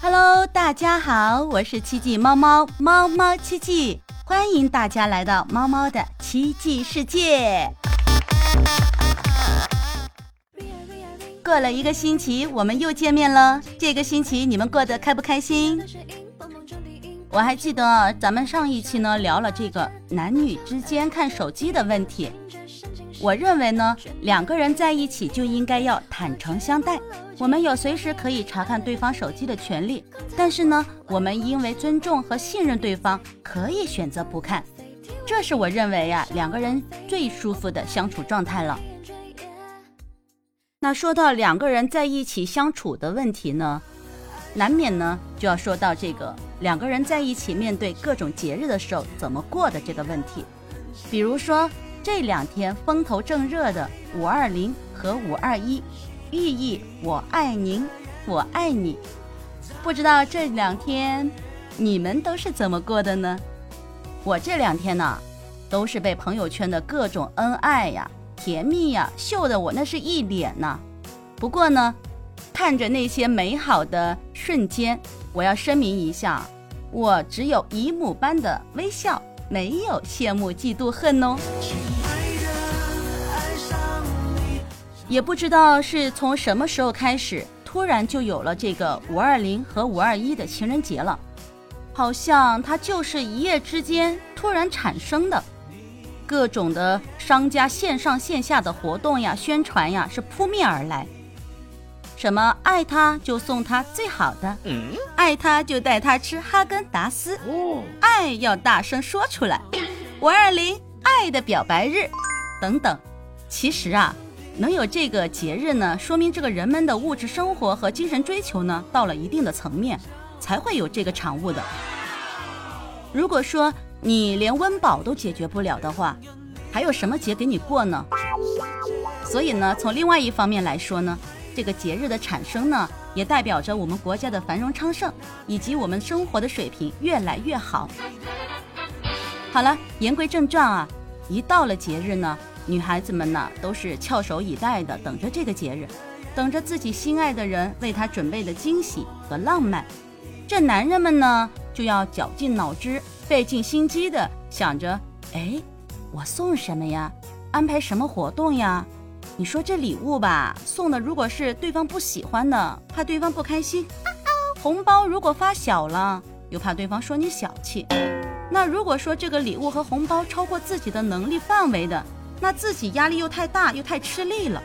Hello，大家好，我是奇迹猫猫猫猫奇迹，欢迎大家来到猫猫的奇迹世界。过了一个星期，我们又见面了。这个星期你们过得开不开心？我还记得咱们上一期呢聊了这个男女之间看手机的问题。我认为呢，两个人在一起就应该要坦诚相待。我们有随时可以查看对方手机的权利，但是呢，我们因为尊重和信任对方，可以选择不看。这是我认为呀，两个人最舒服的相处状态了。那说到两个人在一起相处的问题呢，难免呢就要说到这个两个人在一起面对各种节日的时候怎么过的这个问题。比如说这两天风头正热的五二零和五二一，寓意我爱您，我爱你。不知道这两天你们都是怎么过的呢？我这两天呢，都是被朋友圈的各种恩爱呀。甜蜜呀，秀的我那是一脸呐。不过呢，看着那些美好的瞬间，我要声明一下，我只有姨母般的微笑，没有羡慕嫉妒恨哦。也不知道是从什么时候开始，突然就有了这个五二零和五二一的情人节了，好像它就是一夜之间突然产生的。各种的商家线上线下的活动呀、宣传呀是扑面而来。什么爱他就送他最好的，爱他就带他吃哈根达斯，爱要大声说出来。五二零爱的表白日，等等。其实啊，能有这个节日呢，说明这个人们的物质生活和精神追求呢到了一定的层面，才会有这个产物的。如果说，你连温饱都解决不了的话，还有什么节给你过呢？所以呢，从另外一方面来说呢，这个节日的产生呢，也代表着我们国家的繁荣昌盛，以及我们生活的水平越来越好。好了，言归正传啊，一到了节日呢，女孩子们呢都是翘首以待的，等着这个节日，等着自己心爱的人为她准备的惊喜和浪漫。这男人们呢，就要绞尽脑汁。费尽心机的想着，哎，我送什么呀？安排什么活动呀？你说这礼物吧，送的如果是对方不喜欢的，怕对方不开心；红包如果发小了，又怕对方说你小气。那如果说这个礼物和红包超过自己的能力范围的，那自己压力又太大，又太吃力了。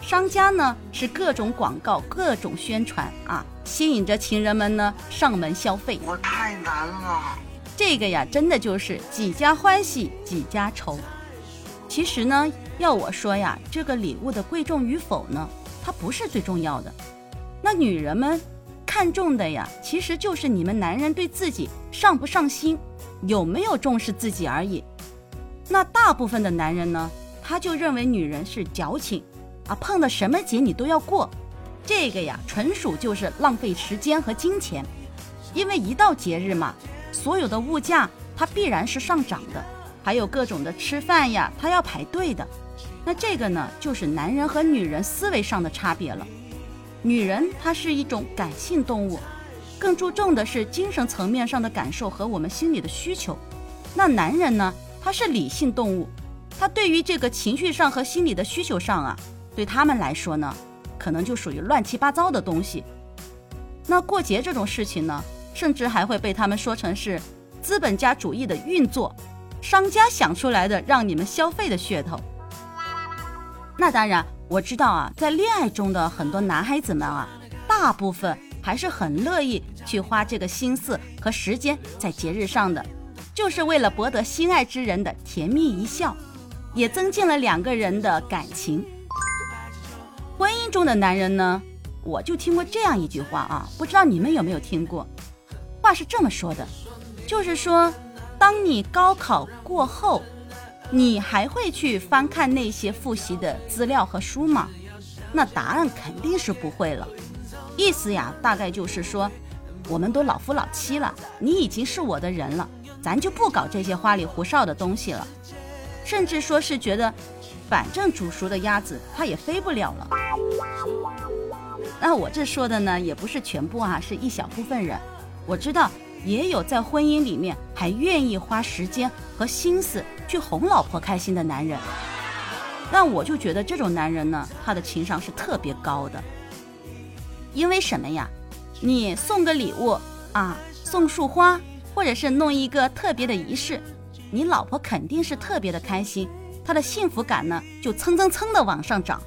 商家呢是各种广告、各种宣传啊，吸引着情人们呢上门消费。我太难了。这个呀，真的就是几家欢喜几家愁。其实呢，要我说呀，这个礼物的贵重与否呢，它不是最重要的。那女人们看重的呀，其实就是你们男人对自己上不上心，有没有重视自己而已。那大部分的男人呢，他就认为女人是矫情，啊，碰到什么节你都要过，这个呀，纯属就是浪费时间和金钱。因为一到节日嘛。所有的物价它必然是上涨的，还有各种的吃饭呀，它要排队的。那这个呢，就是男人和女人思维上的差别了。女人她是一种感性动物，更注重的是精神层面上的感受和我们心里的需求。那男人呢，他是理性动物，他对于这个情绪上和心理的需求上啊，对他们来说呢，可能就属于乱七八糟的东西。那过节这种事情呢？甚至还会被他们说成是资本家主义的运作，商家想出来的让你们消费的噱头。那当然，我知道啊，在恋爱中的很多男孩子们啊，大部分还是很乐意去花这个心思和时间在节日上的，就是为了博得心爱之人的甜蜜一笑，也增进了两个人的感情。婚姻中的男人呢，我就听过这样一句话啊，不知道你们有没有听过？话是这么说的，就是说，当你高考过后，你还会去翻看那些复习的资料和书吗？那答案肯定是不会了。意思呀，大概就是说，我们都老夫老妻了，你已经是我的人了，咱就不搞这些花里胡哨的东西了。甚至说是觉得，反正煮熟的鸭子它也飞不了了。那我这说的呢，也不是全部啊，是一小部分人。我知道也有在婚姻里面还愿意花时间和心思去哄老婆开心的男人。那我就觉得这种男人呢，他的情商是特别高的。因为什么呀？你送个礼物啊，送束花，或者是弄一个特别的仪式，你老婆肯定是特别的开心，她的幸福感呢就蹭蹭蹭的往上涨。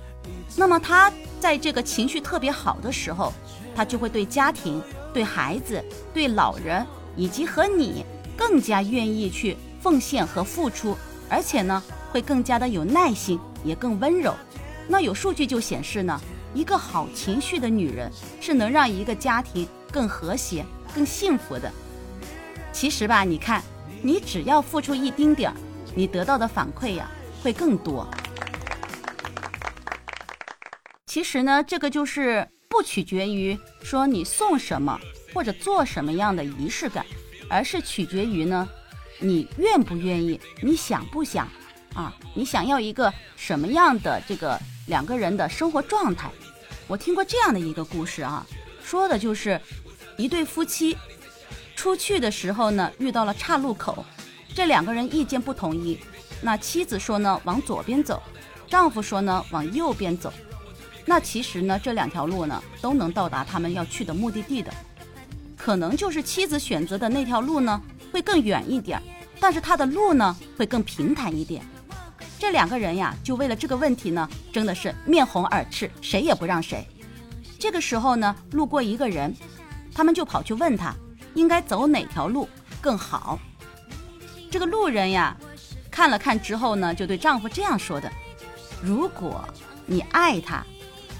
那么他在这个情绪特别好的时候，他就会对家庭、对孩子、对老人以及和你更加愿意去奉献和付出，而且呢会更加的有耐心。也更温柔。那有数据就显示呢，一个好情绪的女人是能让一个家庭更和谐、更幸福的。其实吧，你看，你只要付出一丁点儿，你得到的反馈呀会更多。其实呢，这个就是不取决于说你送什么或者做什么样的仪式感，而是取决于呢，你愿不愿意，你想不想。啊，你想要一个什么样的这个两个人的生活状态？我听过这样的一个故事啊，说的就是一对夫妻出去的时候呢，遇到了岔路口，这两个人意见不统一。那妻子说呢，往左边走；丈夫说呢，往右边走。那其实呢，这两条路呢，都能到达他们要去的目的地的。可能就是妻子选择的那条路呢，会更远一点，但是他的路呢，会更平坦一点。这两个人呀，就为了这个问题呢，争的是面红耳赤，谁也不让谁。这个时候呢，路过一个人，他们就跑去问他，应该走哪条路更好。这个路人呀，看了看之后呢，就对丈夫这样说的：“如果你爱他，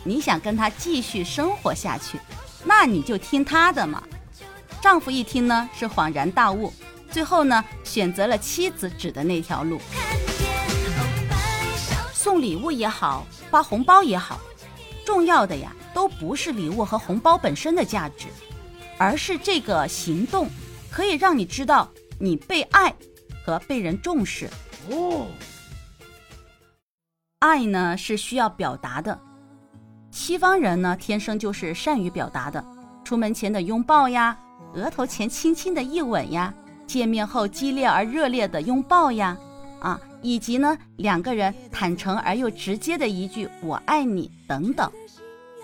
你想跟他继续生活下去，那你就听他的嘛。”丈夫一听呢，是恍然大悟，最后呢，选择了妻子指的那条路。送礼物也好，发红包也好，重要的呀，都不是礼物和红包本身的价值，而是这个行动可以让你知道你被爱和被人重视。哦，爱呢是需要表达的，西方人呢天生就是善于表达的，出门前的拥抱呀，额头前轻轻的一吻呀，见面后激烈而热烈的拥抱呀。啊，以及呢，两个人坦诚而又直接的一句“我爱你”等等，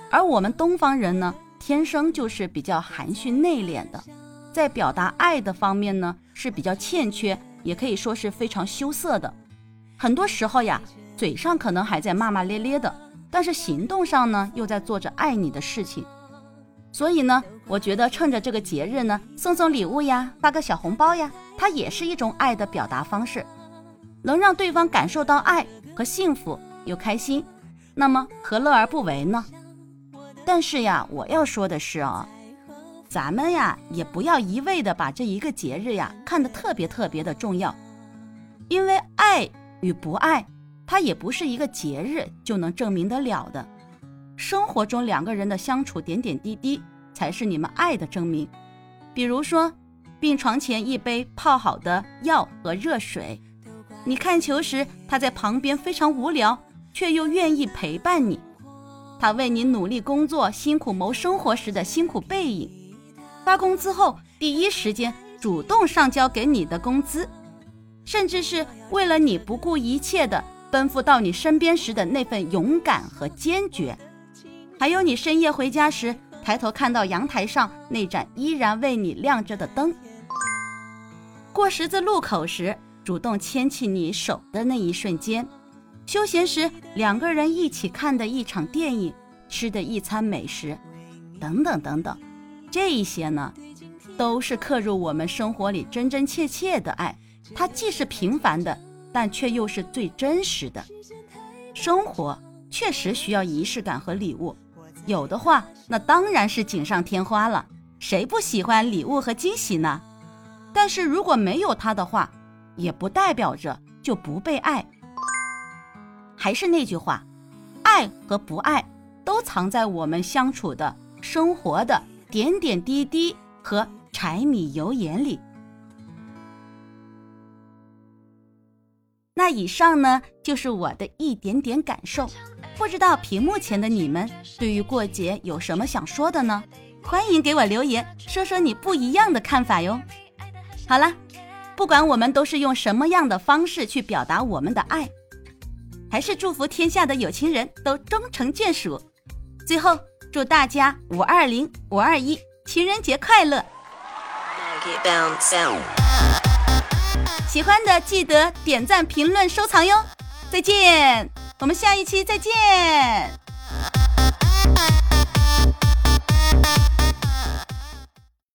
而我们东方人呢，天生就是比较含蓄内敛的，在表达爱的方面呢是比较欠缺，也可以说是非常羞涩的。很多时候呀，嘴上可能还在骂骂咧咧的，但是行动上呢又在做着爱你的事情。所以呢，我觉得趁着这个节日呢，送送礼物呀，发个小红包呀，它也是一种爱的表达方式。能让对方感受到爱和幸福又开心，那么何乐而不为呢？但是呀，我要说的是啊，咱们呀也不要一味的把这一个节日呀看得特别特别的重要，因为爱与不爱，它也不是一个节日就能证明得了的。生活中两个人的相处点点滴滴，才是你们爱的证明。比如说，病床前一杯泡好的药和热水。你看球时，他在旁边非常无聊，却又愿意陪伴你；他为你努力工作、辛苦谋生活时的辛苦背影；发工资后第一时间主动上交给你的工资，甚至是为了你不顾一切的奔赴到你身边时的那份勇敢和坚决；还有你深夜回家时，抬头看到阳台上那盏依然为你亮着的灯；过十字路口时。主动牵起你手的那一瞬间，休闲时两个人一起看的一场电影，吃的一餐美食，等等等等，这一些呢，都是刻入我们生活里真真切切的爱。它既是平凡的，但却又是最真实的。生活确实需要仪式感和礼物，有的话，那当然是锦上添花了。谁不喜欢礼物和惊喜呢？但是如果没有它的话，也不代表着就不被爱。还是那句话，爱和不爱都藏在我们相处的生活的点点滴滴和柴米油盐里。那以上呢，就是我的一点点感受。不知道屏幕前的你们对于过节有什么想说的呢？欢迎给我留言，说说你不一样的看法哟。好了，不管我们都是用什么样的方式去表达我们的爱，还是祝福天下的有情人都终成眷属。最后，祝大家五二零、五二一情人节快乐！喜欢的记得点赞、评论、收藏哟。再见，我们下一期再见。